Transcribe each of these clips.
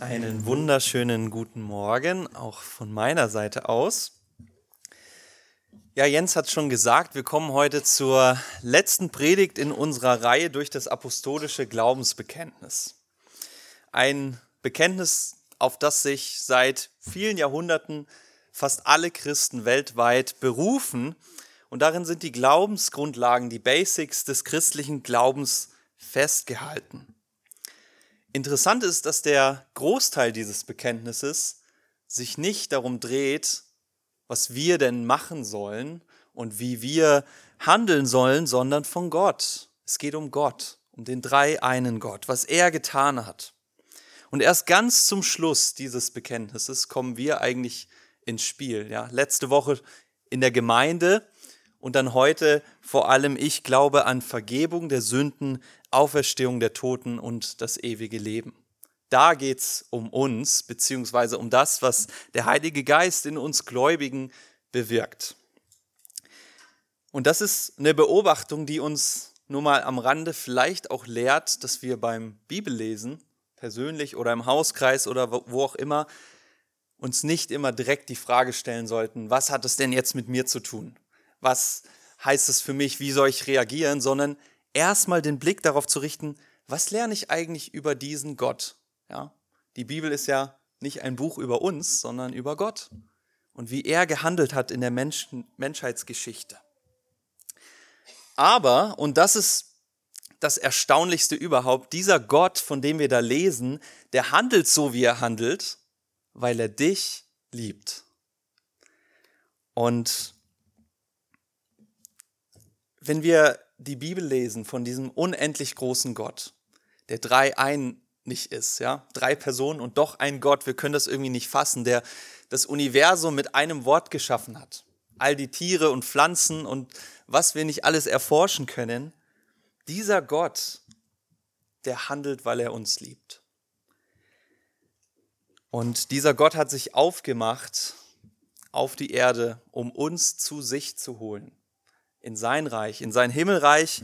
Einen wunderschönen guten Morgen, auch von meiner Seite aus. Ja, Jens hat schon gesagt, wir kommen heute zur letzten Predigt in unserer Reihe durch das apostolische Glaubensbekenntnis. Ein Bekenntnis, auf das sich seit vielen Jahrhunderten fast alle Christen weltweit berufen. Und darin sind die Glaubensgrundlagen, die Basics des christlichen Glaubens festgehalten. Interessant ist, dass der Großteil dieses Bekenntnisses sich nicht darum dreht, was wir denn machen sollen und wie wir handeln sollen, sondern von Gott. Es geht um Gott, um den drei einen Gott, was er getan hat. Und erst ganz zum Schluss dieses Bekenntnisses kommen wir eigentlich ins Spiel. Ja, letzte Woche in der Gemeinde und dann heute vor allem, ich glaube an Vergebung der Sünden Auferstehung der Toten und das ewige Leben. Da geht es um uns, beziehungsweise um das, was der Heilige Geist in uns Gläubigen bewirkt. Und das ist eine Beobachtung, die uns nur mal am Rande vielleicht auch lehrt, dass wir beim Bibellesen, persönlich oder im Hauskreis oder wo auch immer, uns nicht immer direkt die Frage stellen sollten, was hat es denn jetzt mit mir zu tun? Was heißt es für mich? Wie soll ich reagieren? Sondern erstmal den Blick darauf zu richten, was lerne ich eigentlich über diesen Gott? Ja? Die Bibel ist ja nicht ein Buch über uns, sondern über Gott und wie er gehandelt hat in der Menschen, Menschheitsgeschichte. Aber, und das ist das Erstaunlichste überhaupt, dieser Gott, von dem wir da lesen, der handelt so, wie er handelt, weil er dich liebt. Und wenn wir die Bibel lesen von diesem unendlich großen Gott, der drei einig ist, ja, drei Personen und doch ein Gott, wir können das irgendwie nicht fassen, der das Universum mit einem Wort geschaffen hat. All die Tiere und Pflanzen und was wir nicht alles erforschen können, dieser Gott, der handelt, weil er uns liebt. Und dieser Gott hat sich aufgemacht auf die Erde, um uns zu sich zu holen in sein Reich, in sein Himmelreich,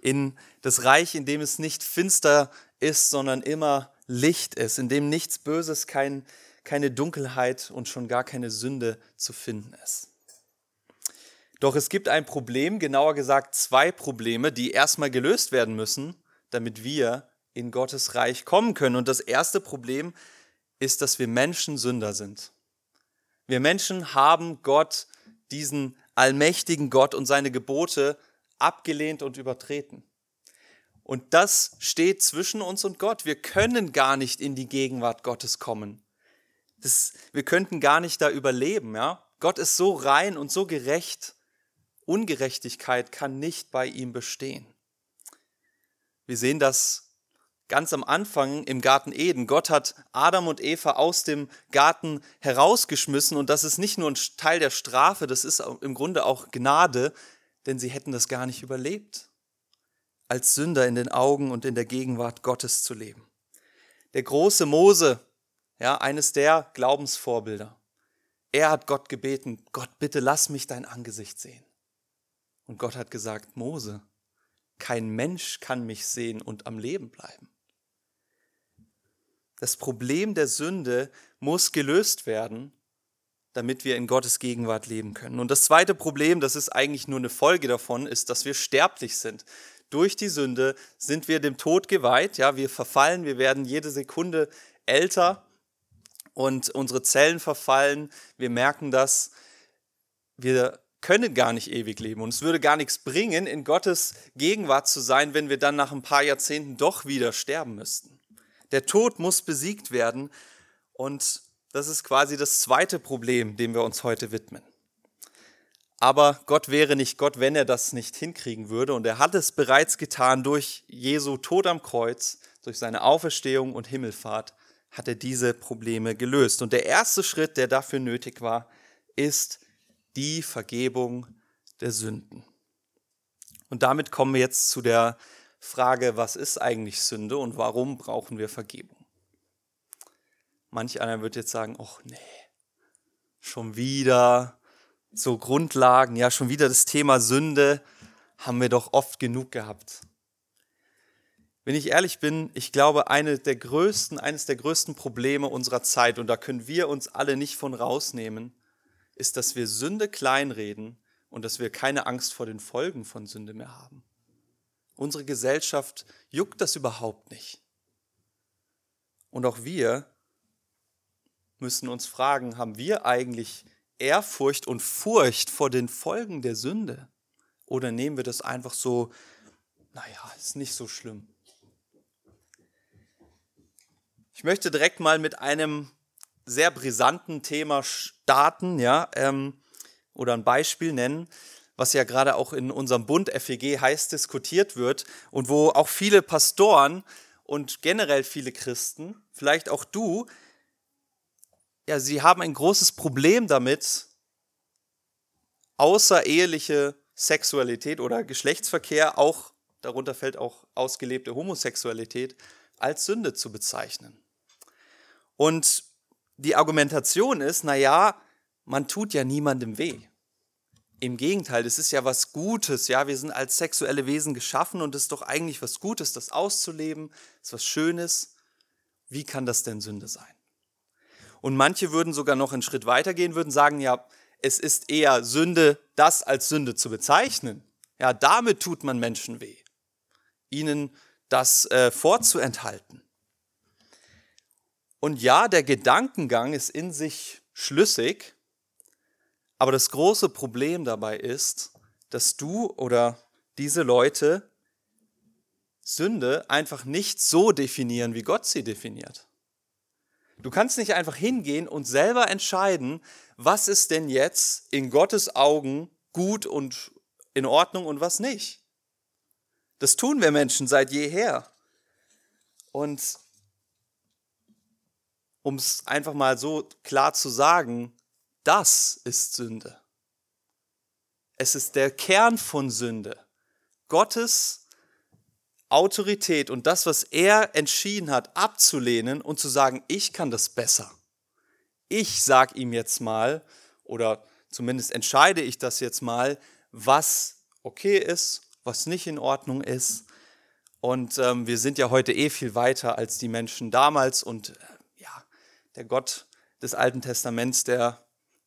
in das Reich, in dem es nicht finster ist, sondern immer Licht ist, in dem nichts Böses, kein, keine Dunkelheit und schon gar keine Sünde zu finden ist. Doch es gibt ein Problem, genauer gesagt zwei Probleme, die erstmal gelöst werden müssen, damit wir in Gottes Reich kommen können. Und das erste Problem ist, dass wir Menschen Sünder sind. Wir Menschen haben Gott diesen allmächtigen Gott und seine Gebote abgelehnt und übertreten. Und das steht zwischen uns und Gott. Wir können gar nicht in die Gegenwart Gottes kommen. Das, wir könnten gar nicht da überleben. Ja? Gott ist so rein und so gerecht. Ungerechtigkeit kann nicht bei ihm bestehen. Wir sehen das ganz am Anfang im Garten Eden. Gott hat Adam und Eva aus dem Garten herausgeschmissen und das ist nicht nur ein Teil der Strafe, das ist im Grunde auch Gnade, denn sie hätten das gar nicht überlebt, als Sünder in den Augen und in der Gegenwart Gottes zu leben. Der große Mose, ja, eines der Glaubensvorbilder. Er hat Gott gebeten, Gott, bitte lass mich dein Angesicht sehen. Und Gott hat gesagt, Mose, kein Mensch kann mich sehen und am Leben bleiben. Das Problem der Sünde muss gelöst werden, damit wir in Gottes Gegenwart leben können. Und das zweite Problem, das ist eigentlich nur eine Folge davon, ist, dass wir sterblich sind. Durch die Sünde sind wir dem Tod geweiht, ja, wir verfallen, wir werden jede Sekunde älter und unsere Zellen verfallen. Wir merken das. Wir können gar nicht ewig leben und es würde gar nichts bringen, in Gottes Gegenwart zu sein, wenn wir dann nach ein paar Jahrzehnten doch wieder sterben müssten. Der Tod muss besiegt werden und das ist quasi das zweite Problem, dem wir uns heute widmen. Aber Gott wäre nicht Gott, wenn er das nicht hinkriegen würde. Und er hat es bereits getan durch Jesu Tod am Kreuz, durch seine Auferstehung und Himmelfahrt hat er diese Probleme gelöst. Und der erste Schritt, der dafür nötig war, ist die Vergebung der Sünden. Und damit kommen wir jetzt zu der Frage, was ist eigentlich Sünde und warum brauchen wir Vergebung? Manch einer wird jetzt sagen, ach nee, schon wieder so Grundlagen, ja, schon wieder das Thema Sünde haben wir doch oft genug gehabt. wenn ich ehrlich bin, ich glaube, eine der größten, eines der größten Probleme unserer Zeit, und da können wir uns alle nicht von rausnehmen, ist, dass wir Sünde kleinreden und dass wir keine Angst vor den Folgen von Sünde mehr haben. Unsere Gesellschaft juckt das überhaupt nicht. Und auch wir müssen uns fragen, haben wir eigentlich Ehrfurcht und Furcht vor den Folgen der Sünde? Oder nehmen wir das einfach so, naja, ist nicht so schlimm. Ich möchte direkt mal mit einem sehr brisanten Thema starten, ja, ähm, oder ein Beispiel nennen, was ja gerade auch in unserem Bund FEG heiß diskutiert wird und wo auch viele Pastoren und generell viele Christen, vielleicht auch du, ja, sie haben ein großes Problem damit, außereheliche Sexualität oder Geschlechtsverkehr, auch darunter fällt auch ausgelebte Homosexualität, als Sünde zu bezeichnen. Und die Argumentation ist, naja, man tut ja niemandem weh. Im Gegenteil, das ist ja was Gutes. Ja, wir sind als sexuelle Wesen geschaffen und es ist doch eigentlich was Gutes, das auszuleben, ist was Schönes. Wie kann das denn Sünde sein? Und manche würden sogar noch einen Schritt weitergehen, würden sagen, ja, es ist eher Sünde, das als Sünde zu bezeichnen. Ja, damit tut man Menschen weh, ihnen das äh, vorzuenthalten. Und ja, der Gedankengang ist in sich schlüssig, aber das große Problem dabei ist, dass du oder diese Leute Sünde einfach nicht so definieren, wie Gott sie definiert. Du kannst nicht einfach hingehen und selber entscheiden, was ist denn jetzt in Gottes Augen gut und in Ordnung und was nicht. Das tun wir Menschen seit jeher. Und um es einfach mal so klar zu sagen, das ist Sünde. Es ist der Kern von Sünde. Gottes Autorität und das, was er entschieden hat, abzulehnen und zu sagen, ich kann das besser. Ich sag ihm jetzt mal, oder zumindest entscheide ich das jetzt mal, was okay ist, was nicht in Ordnung ist. Und ähm, wir sind ja heute eh viel weiter als die Menschen damals und der Gott des Alten Testaments, der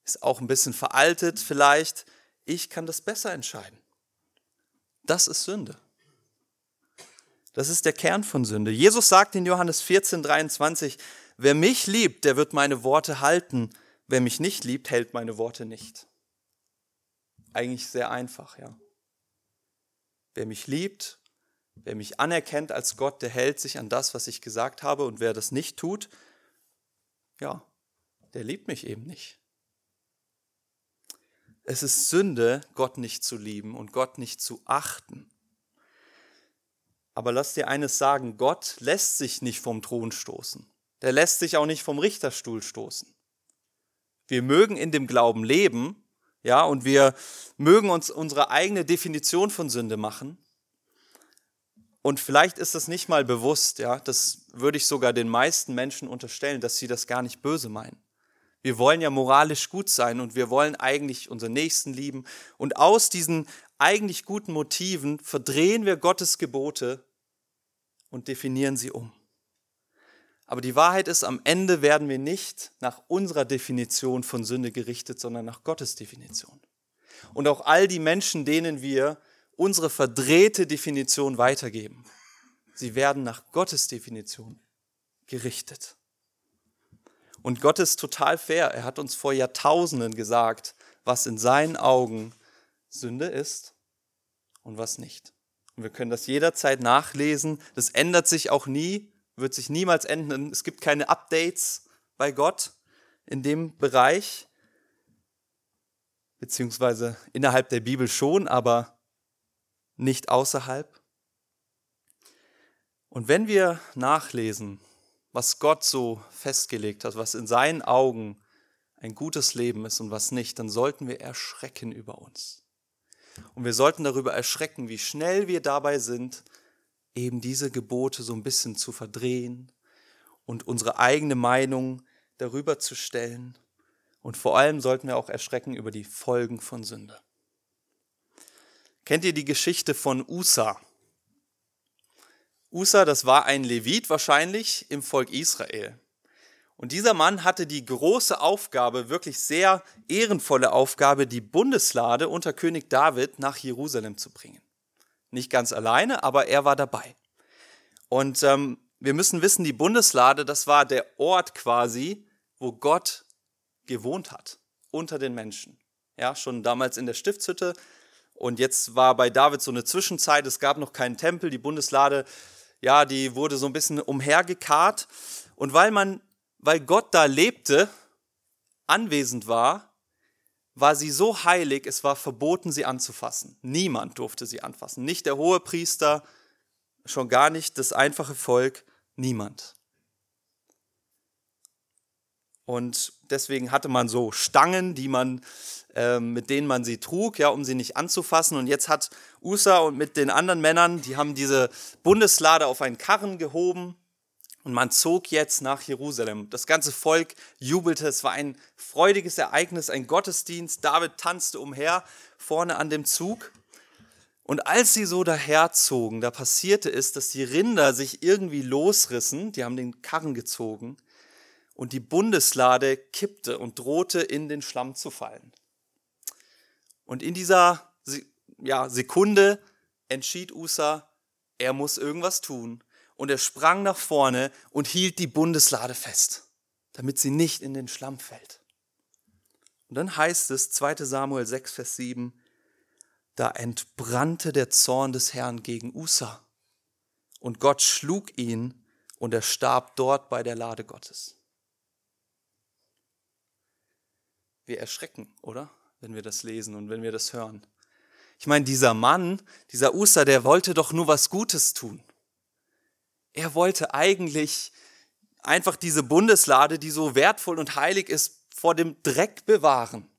ist auch ein bisschen veraltet vielleicht. Ich kann das besser entscheiden. Das ist Sünde. Das ist der Kern von Sünde. Jesus sagt in Johannes 14, 23, wer mich liebt, der wird meine Worte halten. Wer mich nicht liebt, hält meine Worte nicht. Eigentlich sehr einfach, ja. Wer mich liebt, wer mich anerkennt als Gott, der hält sich an das, was ich gesagt habe. Und wer das nicht tut, ja, der liebt mich eben nicht. Es ist Sünde, Gott nicht zu lieben und Gott nicht zu achten. Aber lass dir eines sagen, Gott lässt sich nicht vom Thron stoßen. Der lässt sich auch nicht vom Richterstuhl stoßen. Wir mögen in dem Glauben leben, ja, und wir mögen uns unsere eigene Definition von Sünde machen. Und vielleicht ist das nicht mal bewusst, ja, das würde ich sogar den meisten Menschen unterstellen, dass sie das gar nicht böse meinen. Wir wollen ja moralisch gut sein und wir wollen eigentlich unseren Nächsten lieben. Und aus diesen eigentlich guten Motiven verdrehen wir Gottes Gebote und definieren sie um. Aber die Wahrheit ist, am Ende werden wir nicht nach unserer Definition von Sünde gerichtet, sondern nach Gottes Definition. Und auch all die Menschen, denen wir unsere verdrehte Definition weitergeben. Sie werden nach Gottes Definition gerichtet. Und Gott ist total fair. Er hat uns vor Jahrtausenden gesagt, was in seinen Augen Sünde ist und was nicht. Und wir können das jederzeit nachlesen. Das ändert sich auch nie, wird sich niemals ändern. Es gibt keine Updates bei Gott in dem Bereich, beziehungsweise innerhalb der Bibel schon, aber nicht außerhalb. Und wenn wir nachlesen, was Gott so festgelegt hat, was in seinen Augen ein gutes Leben ist und was nicht, dann sollten wir erschrecken über uns. Und wir sollten darüber erschrecken, wie schnell wir dabei sind, eben diese Gebote so ein bisschen zu verdrehen und unsere eigene Meinung darüber zu stellen. Und vor allem sollten wir auch erschrecken über die Folgen von Sünde. Kennt ihr die Geschichte von Usa? Usa, das war ein Levit wahrscheinlich im Volk Israel. Und dieser Mann hatte die große Aufgabe, wirklich sehr ehrenvolle Aufgabe, die Bundeslade unter König David nach Jerusalem zu bringen. Nicht ganz alleine, aber er war dabei. Und ähm, wir müssen wissen, die Bundeslade, das war der Ort quasi, wo Gott gewohnt hat, unter den Menschen. Ja, schon damals in der Stiftshütte. Und jetzt war bei David so eine Zwischenzeit, es gab noch keinen Tempel, die Bundeslade, ja, die wurde so ein bisschen umhergekarrt. Und weil man, weil Gott da lebte, anwesend war, war sie so heilig, es war verboten, sie anzufassen. Niemand durfte sie anfassen. Nicht der hohe Priester, schon gar nicht das einfache Volk, niemand. Und deswegen hatte man so Stangen, die man, äh, mit denen man sie trug, ja, um sie nicht anzufassen. Und jetzt hat Usa und mit den anderen Männern, die haben diese Bundeslade auf einen Karren gehoben und man zog jetzt nach Jerusalem. Das ganze Volk jubelte. Es war ein freudiges Ereignis, ein Gottesdienst. David tanzte umher vorne an dem Zug. Und als sie so daherzogen, da passierte es, dass die Rinder sich irgendwie losrissen. Die haben den Karren gezogen und die Bundeslade kippte und drohte in den Schlamm zu fallen. Und in dieser ja, Sekunde entschied Usa, er muss irgendwas tun. Und er sprang nach vorne und hielt die Bundeslade fest, damit sie nicht in den Schlamm fällt. Und dann heißt es, 2 Samuel 6, Vers 7, da entbrannte der Zorn des Herrn gegen Usa. Und Gott schlug ihn und er starb dort bei der Lade Gottes. Wir erschrecken, oder? Wenn wir das lesen und wenn wir das hören. Ich meine, dieser Mann, dieser Uster, der wollte doch nur was Gutes tun. Er wollte eigentlich einfach diese Bundeslade, die so wertvoll und heilig ist, vor dem Dreck bewahren.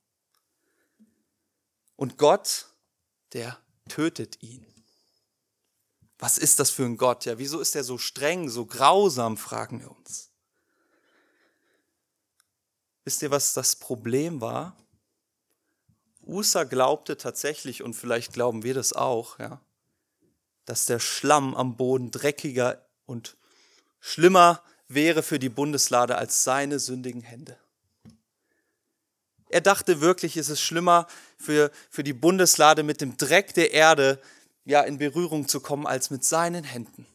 Und Gott, der tötet ihn. Was ist das für ein Gott? Ja, wieso ist er so streng, so grausam, fragen wir uns. Wisst ihr, was das Problem war? Usa glaubte tatsächlich, und vielleicht glauben wir das auch, ja, dass der Schlamm am Boden dreckiger und schlimmer wäre für die Bundeslade als seine sündigen Hände. Er dachte wirklich, es ist schlimmer für, für die Bundeslade mit dem Dreck der Erde ja, in Berührung zu kommen, als mit seinen Händen.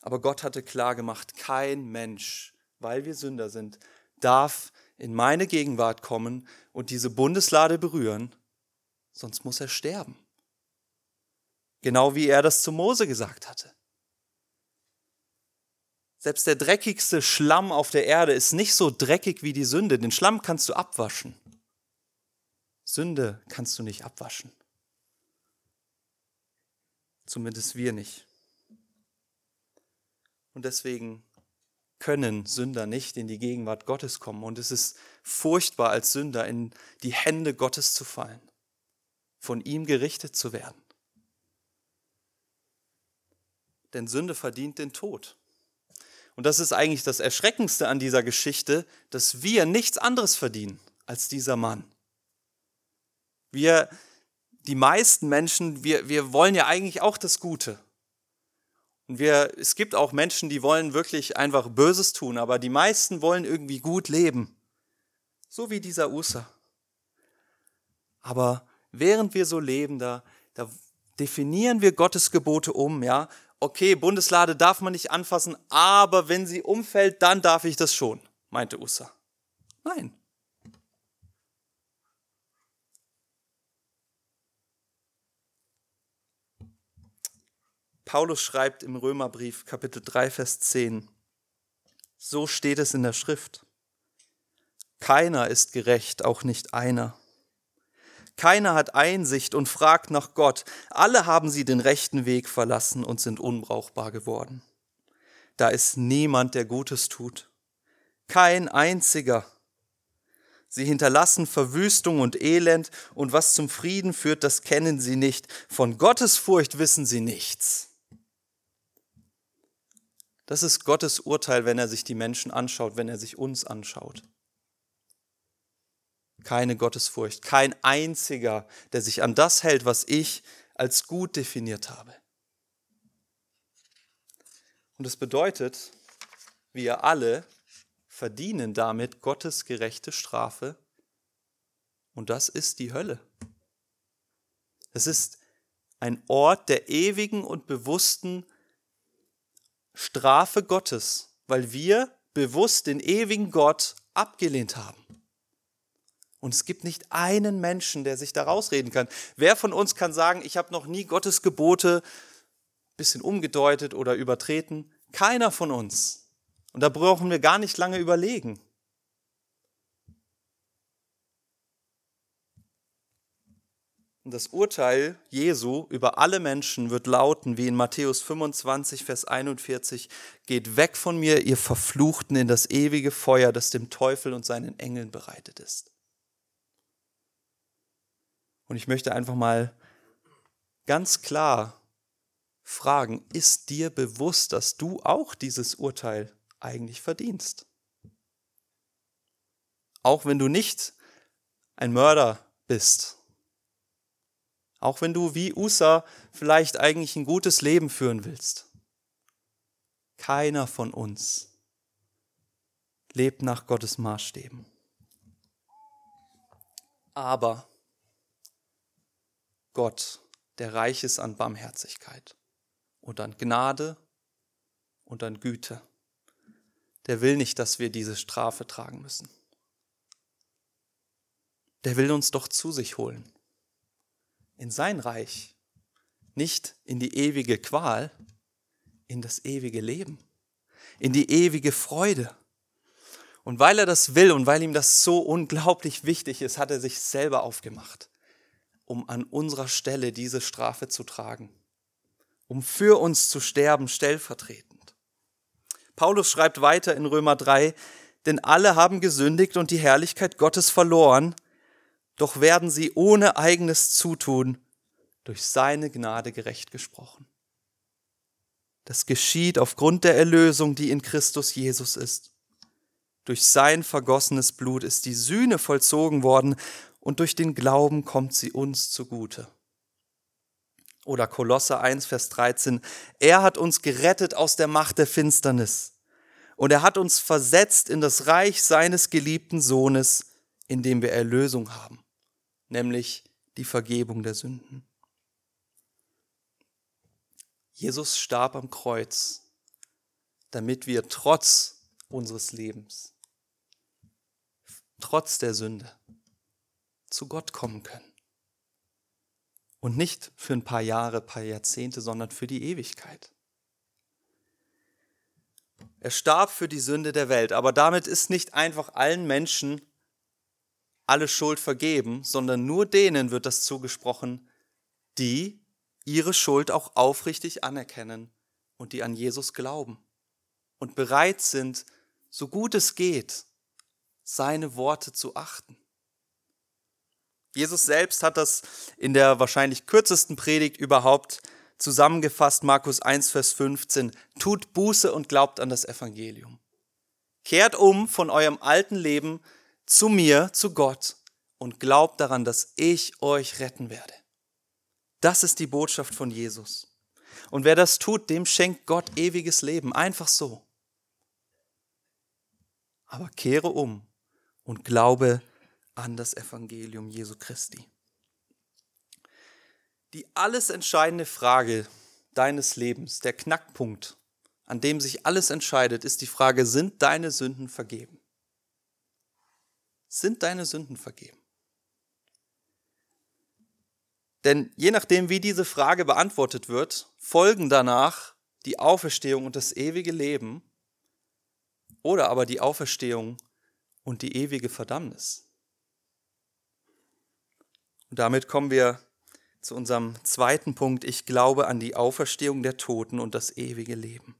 Aber Gott hatte klar gemacht, kein Mensch weil wir Sünder sind, darf in meine Gegenwart kommen und diese Bundeslade berühren, sonst muss er sterben. Genau wie er das zu Mose gesagt hatte. Selbst der dreckigste Schlamm auf der Erde ist nicht so dreckig wie die Sünde. Den Schlamm kannst du abwaschen. Sünde kannst du nicht abwaschen. Zumindest wir nicht. Und deswegen können Sünder nicht in die Gegenwart Gottes kommen. Und es ist furchtbar, als Sünder in die Hände Gottes zu fallen, von ihm gerichtet zu werden. Denn Sünde verdient den Tod. Und das ist eigentlich das Erschreckendste an dieser Geschichte, dass wir nichts anderes verdienen als dieser Mann. Wir, die meisten Menschen, wir, wir wollen ja eigentlich auch das Gute. Und wir, es gibt auch Menschen, die wollen wirklich einfach Böses tun, aber die meisten wollen irgendwie gut leben. So wie dieser Usa. Aber während wir so leben, da, da definieren wir Gottes Gebote um, ja. Okay, Bundeslade darf man nicht anfassen, aber wenn sie umfällt, dann darf ich das schon, meinte Usa. Nein, Paulus schreibt im Römerbrief Kapitel 3, Vers 10, so steht es in der Schrift. Keiner ist gerecht, auch nicht einer. Keiner hat Einsicht und fragt nach Gott. Alle haben sie den rechten Weg verlassen und sind unbrauchbar geworden. Da ist niemand, der Gutes tut. Kein einziger. Sie hinterlassen Verwüstung und Elend, und was zum Frieden führt, das kennen sie nicht. Von Gottes Furcht wissen sie nichts. Das ist Gottes Urteil, wenn er sich die Menschen anschaut, wenn er sich uns anschaut. Keine Gottesfurcht, kein einziger, der sich an das hält, was ich als gut definiert habe. Und es bedeutet, wir alle verdienen damit Gottes gerechte Strafe. Und das ist die Hölle. Es ist ein Ort der ewigen und bewussten Strafe Gottes, weil wir bewusst den ewigen Gott abgelehnt haben. Und es gibt nicht einen Menschen, der sich da rausreden kann. Wer von uns kann sagen, ich habe noch nie Gottes Gebote ein bisschen umgedeutet oder übertreten? Keiner von uns. Und da brauchen wir gar nicht lange überlegen. Und das Urteil Jesu über alle Menschen wird lauten, wie in Matthäus 25, Vers 41, geht weg von mir, ihr Verfluchten, in das ewige Feuer, das dem Teufel und seinen Engeln bereitet ist. Und ich möchte einfach mal ganz klar fragen, ist dir bewusst, dass du auch dieses Urteil eigentlich verdienst? Auch wenn du nicht ein Mörder bist auch wenn du wie Usa vielleicht eigentlich ein gutes Leben führen willst. Keiner von uns lebt nach Gottes Maßstäben. Aber Gott, der reich ist an Barmherzigkeit und an Gnade und an Güte, der will nicht, dass wir diese Strafe tragen müssen. Der will uns doch zu sich holen in sein Reich, nicht in die ewige Qual, in das ewige Leben, in die ewige Freude. Und weil er das will und weil ihm das so unglaublich wichtig ist, hat er sich selber aufgemacht, um an unserer Stelle diese Strafe zu tragen, um für uns zu sterben, stellvertretend. Paulus schreibt weiter in Römer 3, denn alle haben gesündigt und die Herrlichkeit Gottes verloren, doch werden sie ohne eigenes Zutun durch seine Gnade gerecht gesprochen. Das geschieht aufgrund der Erlösung, die in Christus Jesus ist. Durch sein vergossenes Blut ist die Sühne vollzogen worden und durch den Glauben kommt sie uns zugute. Oder Kolosse 1, Vers 13. Er hat uns gerettet aus der Macht der Finsternis und er hat uns versetzt in das Reich seines geliebten Sohnes, in dem wir Erlösung haben nämlich die Vergebung der Sünden. Jesus starb am Kreuz, damit wir trotz unseres Lebens, trotz der Sünde, zu Gott kommen können. Und nicht für ein paar Jahre, paar Jahrzehnte, sondern für die Ewigkeit. Er starb für die Sünde der Welt, aber damit ist nicht einfach allen Menschen alle Schuld vergeben, sondern nur denen wird das zugesprochen, die ihre Schuld auch aufrichtig anerkennen und die an Jesus glauben und bereit sind, so gut es geht, seine Worte zu achten. Jesus selbst hat das in der wahrscheinlich kürzesten Predigt überhaupt zusammengefasst, Markus 1, Vers 15, tut Buße und glaubt an das Evangelium. Kehrt um von eurem alten Leben zu mir, zu Gott und glaubt daran, dass ich euch retten werde. Das ist die Botschaft von Jesus. Und wer das tut, dem schenkt Gott ewiges Leben, einfach so. Aber kehre um und glaube an das Evangelium Jesu Christi. Die alles entscheidende Frage deines Lebens, der Knackpunkt, an dem sich alles entscheidet, ist die Frage, sind deine Sünden vergeben? Sind deine Sünden vergeben? Denn je nachdem, wie diese Frage beantwortet wird, folgen danach die Auferstehung und das ewige Leben oder aber die Auferstehung und die ewige Verdammnis. Und damit kommen wir zu unserem zweiten Punkt. Ich glaube an die Auferstehung der Toten und das ewige Leben.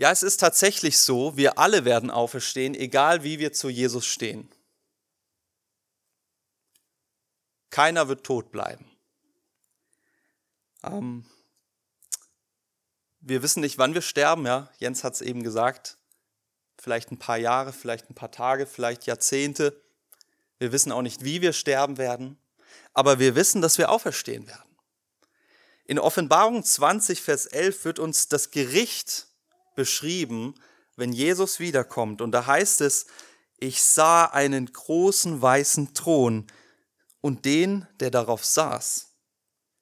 Ja, es ist tatsächlich so, wir alle werden auferstehen, egal wie wir zu Jesus stehen. Keiner wird tot bleiben. Ähm, wir wissen nicht, wann wir sterben, ja. Jens hat es eben gesagt. Vielleicht ein paar Jahre, vielleicht ein paar Tage, vielleicht Jahrzehnte. Wir wissen auch nicht, wie wir sterben werden. Aber wir wissen, dass wir auferstehen werden. In Offenbarung 20, Vers 11 wird uns das Gericht beschrieben, wenn Jesus wiederkommt. Und da heißt es, ich sah einen großen weißen Thron und den, der darauf saß,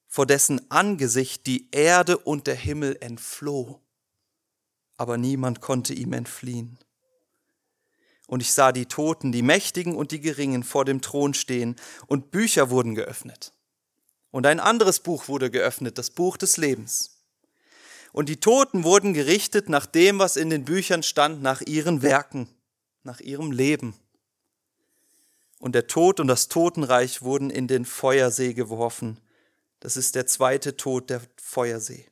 vor dessen Angesicht die Erde und der Himmel entfloh, aber niemand konnte ihm entfliehen. Und ich sah die Toten, die Mächtigen und die Geringen vor dem Thron stehen, und Bücher wurden geöffnet. Und ein anderes Buch wurde geöffnet, das Buch des Lebens. Und die Toten wurden gerichtet nach dem, was in den Büchern stand, nach ihren Werken, nach ihrem Leben. Und der Tod und das Totenreich wurden in den Feuersee geworfen. Das ist der zweite Tod, der Feuersee.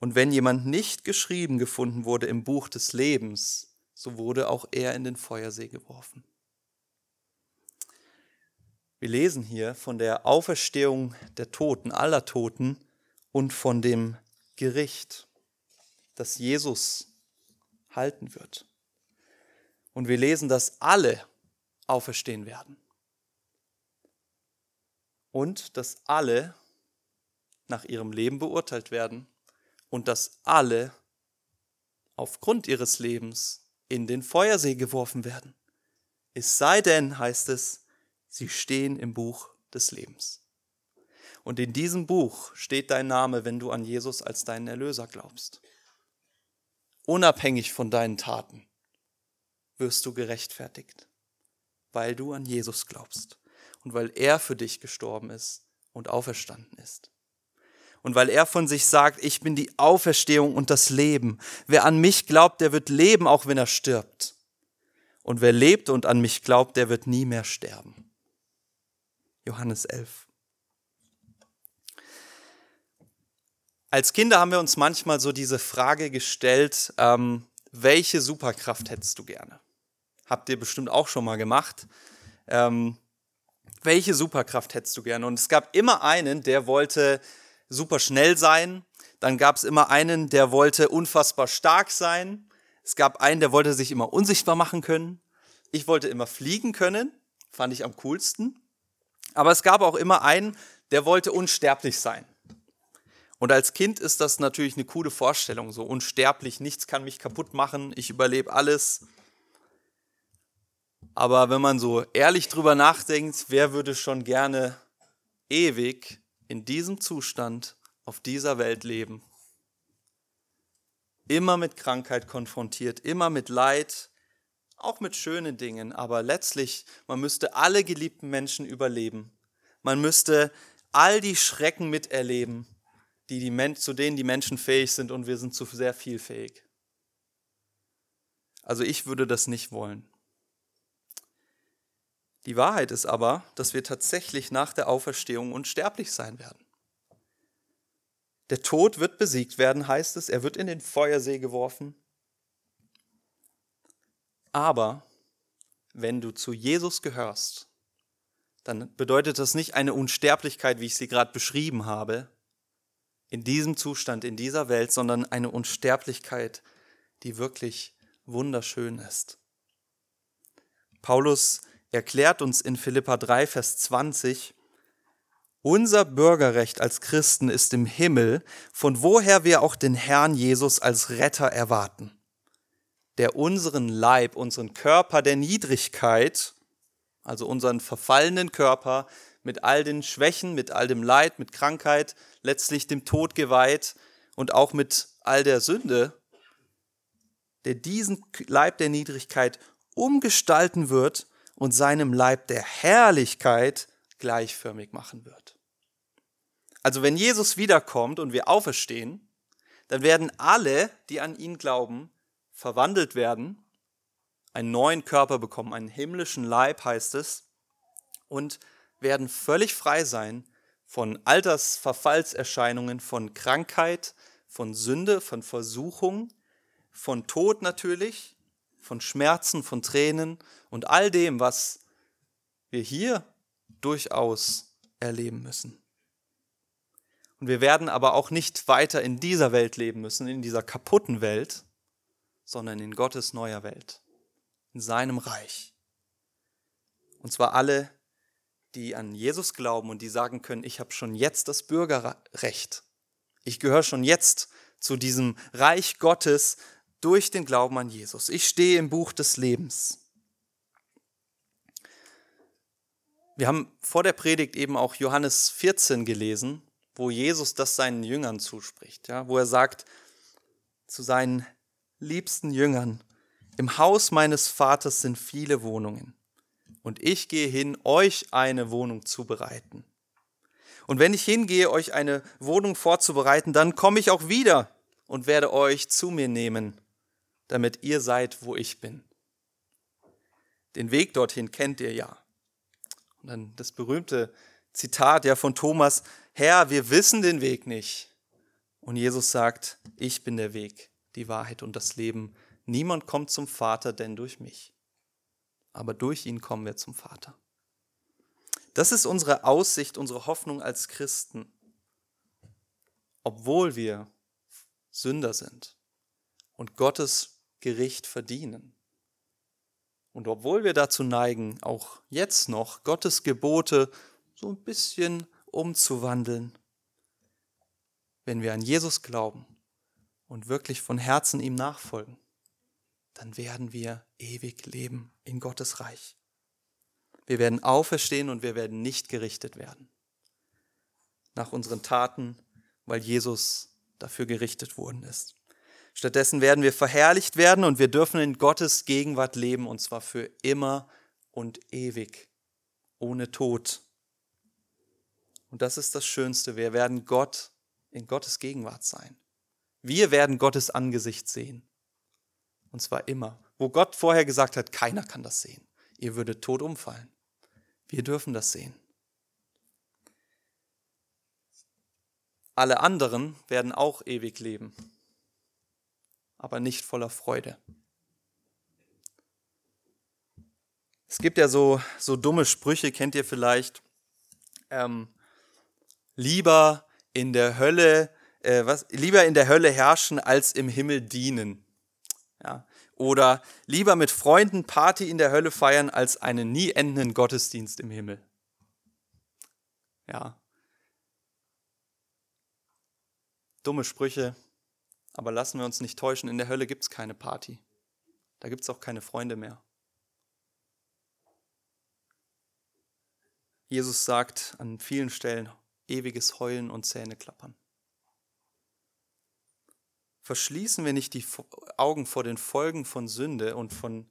Und wenn jemand nicht geschrieben gefunden wurde im Buch des Lebens, so wurde auch er in den Feuersee geworfen. Wir lesen hier von der Auferstehung der Toten, aller Toten und von dem Gericht, das Jesus halten wird. Und wir lesen, dass alle auferstehen werden. Und dass alle nach ihrem Leben beurteilt werden und dass alle aufgrund ihres Lebens in den Feuersee geworfen werden. Es sei denn, heißt es, sie stehen im Buch des Lebens. Und in diesem Buch steht dein Name, wenn du an Jesus als deinen Erlöser glaubst. Unabhängig von deinen Taten wirst du gerechtfertigt, weil du an Jesus glaubst und weil er für dich gestorben ist und auferstanden ist. Und weil er von sich sagt, ich bin die Auferstehung und das Leben. Wer an mich glaubt, der wird leben, auch wenn er stirbt. Und wer lebt und an mich glaubt, der wird nie mehr sterben. Johannes 11. Als Kinder haben wir uns manchmal so diese Frage gestellt, ähm, welche Superkraft hättest du gerne? Habt ihr bestimmt auch schon mal gemacht. Ähm, welche Superkraft hättest du gerne? Und es gab immer einen, der wollte super schnell sein. Dann gab es immer einen, der wollte unfassbar stark sein. Es gab einen, der wollte sich immer unsichtbar machen können. Ich wollte immer fliegen können, fand ich am coolsten. Aber es gab auch immer einen, der wollte unsterblich sein. Und als Kind ist das natürlich eine coole Vorstellung, so unsterblich, nichts kann mich kaputt machen, ich überlebe alles. Aber wenn man so ehrlich drüber nachdenkt, wer würde schon gerne ewig in diesem Zustand auf dieser Welt leben. Immer mit Krankheit konfrontiert, immer mit Leid, auch mit schönen Dingen, aber letztlich, man müsste alle geliebten Menschen überleben. Man müsste all die Schrecken miterleben, die die Men zu denen die Menschen fähig sind und wir sind zu sehr viel fähig. Also ich würde das nicht wollen. Die Wahrheit ist aber, dass wir tatsächlich nach der Auferstehung unsterblich sein werden. Der Tod wird besiegt werden, heißt es, er wird in den Feuersee geworfen. Aber wenn du zu Jesus gehörst, dann bedeutet das nicht eine Unsterblichkeit, wie ich sie gerade beschrieben habe, in diesem Zustand, in dieser Welt, sondern eine Unsterblichkeit, die wirklich wunderschön ist. Paulus erklärt uns in Philippa 3, Vers 20, unser Bürgerrecht als Christen ist im Himmel, von woher wir auch den Herrn Jesus als Retter erwarten, der unseren Leib, unseren Körper der Niedrigkeit, also unseren verfallenen Körper mit all den Schwächen, mit all dem Leid, mit Krankheit, letztlich dem Tod geweiht und auch mit all der Sünde, der diesen Leib der Niedrigkeit umgestalten wird und seinem Leib der Herrlichkeit gleichförmig machen wird. Also wenn Jesus wiederkommt und wir auferstehen, dann werden alle, die an ihn glauben, verwandelt werden, einen neuen Körper bekommen, einen himmlischen Leib heißt es, und werden völlig frei sein von Altersverfallserscheinungen, von Krankheit, von Sünde, von Versuchung, von Tod natürlich von Schmerzen, von Tränen und all dem, was wir hier durchaus erleben müssen. Und wir werden aber auch nicht weiter in dieser Welt leben müssen, in dieser kaputten Welt, sondern in Gottes neuer Welt, in seinem Reich. Und zwar alle, die an Jesus glauben und die sagen können, ich habe schon jetzt das Bürgerrecht. Ich gehöre schon jetzt zu diesem Reich Gottes durch den Glauben an Jesus. Ich stehe im Buch des Lebens. Wir haben vor der Predigt eben auch Johannes 14 gelesen, wo Jesus das seinen Jüngern zuspricht, ja, wo er sagt zu seinen liebsten Jüngern, im Haus meines Vaters sind viele Wohnungen und ich gehe hin, euch eine Wohnung zu bereiten. Und wenn ich hingehe, euch eine Wohnung vorzubereiten, dann komme ich auch wieder und werde euch zu mir nehmen, damit ihr seid, wo ich bin. Den Weg dorthin kennt ihr ja. Und dann das berühmte Zitat ja von Thomas, Herr, wir wissen den Weg nicht. Und Jesus sagt, ich bin der Weg, die Wahrheit und das Leben. Niemand kommt zum Vater, denn durch mich aber durch ihn kommen wir zum Vater. Das ist unsere Aussicht, unsere Hoffnung als Christen, obwohl wir Sünder sind und Gottes Gericht verdienen. Und obwohl wir dazu neigen, auch jetzt noch Gottes Gebote so ein bisschen umzuwandeln, wenn wir an Jesus glauben und wirklich von Herzen ihm nachfolgen, dann werden wir ewig leben in Gottes Reich. Wir werden auferstehen und wir werden nicht gerichtet werden. Nach unseren Taten, weil Jesus dafür gerichtet worden ist. Stattdessen werden wir verherrlicht werden und wir dürfen in Gottes Gegenwart leben und zwar für immer und ewig, ohne Tod. Und das ist das Schönste. Wir werden Gott in Gottes Gegenwart sein. Wir werden Gottes Angesicht sehen. Und zwar immer. Wo Gott vorher gesagt hat, keiner kann das sehen. Ihr würdet tot umfallen. Wir dürfen das sehen. Alle anderen werden auch ewig leben, aber nicht voller Freude. Es gibt ja so, so dumme Sprüche, kennt ihr vielleicht. Ähm, lieber in der Hölle, äh, was, lieber in der Hölle herrschen als im Himmel dienen. Ja. Oder lieber mit Freunden Party in der Hölle feiern, als einen nie endenden Gottesdienst im Himmel. Ja. Dumme Sprüche, aber lassen wir uns nicht täuschen, in der Hölle gibt es keine Party. Da gibt es auch keine Freunde mehr. Jesus sagt an vielen Stellen ewiges Heulen und Zähneklappern verschließen wir nicht die Augen vor den Folgen von Sünde und von,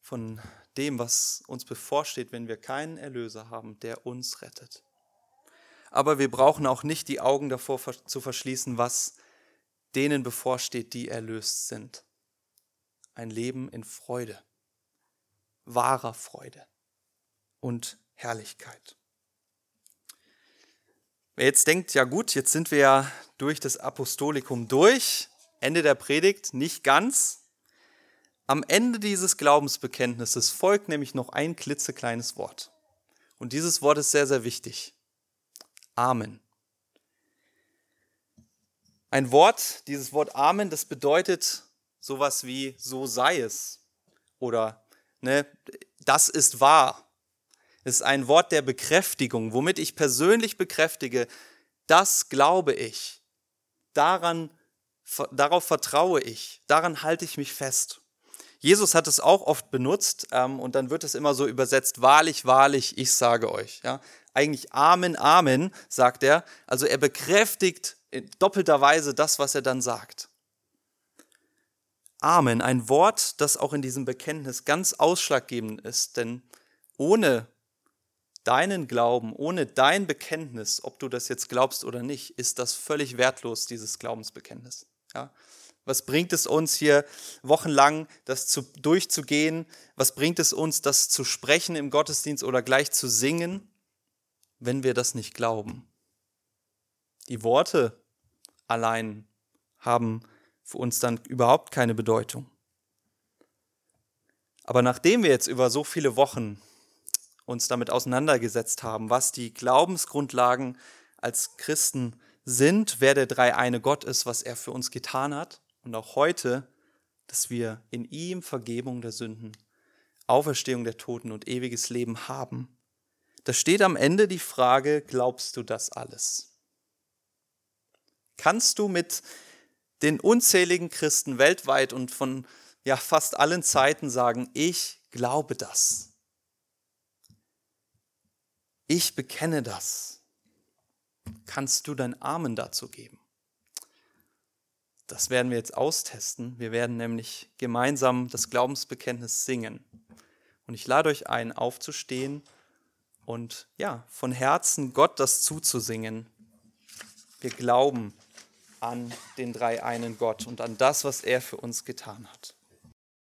von dem, was uns bevorsteht, wenn wir keinen Erlöser haben, der uns rettet. Aber wir brauchen auch nicht die Augen davor zu verschließen, was denen bevorsteht, die erlöst sind. Ein Leben in Freude, wahrer Freude und Herrlichkeit. Wer jetzt denkt, ja gut, jetzt sind wir ja durch das Apostolikum durch, Ende der Predigt, nicht ganz. Am Ende dieses Glaubensbekenntnisses folgt nämlich noch ein klitzekleines Wort. Und dieses Wort ist sehr, sehr wichtig. Amen. Ein Wort, dieses Wort Amen, das bedeutet sowas wie so sei es oder ne, das ist wahr ist ein Wort der Bekräftigung, womit ich persönlich bekräftige, das glaube ich. Daran, darauf vertraue ich. Daran halte ich mich fest. Jesus hat es auch oft benutzt ähm, und dann wird es immer so übersetzt, wahrlich, wahrlich, ich sage euch. Ja? Eigentlich Amen, Amen, sagt er. Also er bekräftigt in doppelter Weise das, was er dann sagt. Amen, ein Wort, das auch in diesem Bekenntnis ganz ausschlaggebend ist, denn ohne deinen Glauben, ohne dein Bekenntnis, ob du das jetzt glaubst oder nicht, ist das völlig wertlos, dieses Glaubensbekenntnis. Ja? Was bringt es uns hier wochenlang, das zu, durchzugehen? Was bringt es uns, das zu sprechen im Gottesdienst oder gleich zu singen, wenn wir das nicht glauben? Die Worte allein haben für uns dann überhaupt keine Bedeutung. Aber nachdem wir jetzt über so viele Wochen uns damit auseinandergesetzt haben, was die Glaubensgrundlagen als Christen sind, wer der dreieine Gott ist, was er für uns getan hat und auch heute, dass wir in ihm Vergebung der Sünden, Auferstehung der Toten und ewiges Leben haben, da steht am Ende die Frage, glaubst du das alles? Kannst du mit den unzähligen Christen weltweit und von ja, fast allen Zeiten sagen, ich glaube das. Ich bekenne das. Kannst du dein Amen dazu geben? Das werden wir jetzt austesten. Wir werden nämlich gemeinsam das Glaubensbekenntnis singen. Und ich lade euch ein, aufzustehen und ja, von Herzen Gott das zuzusingen. Wir glauben an den drei einen Gott und an das, was er für uns getan hat.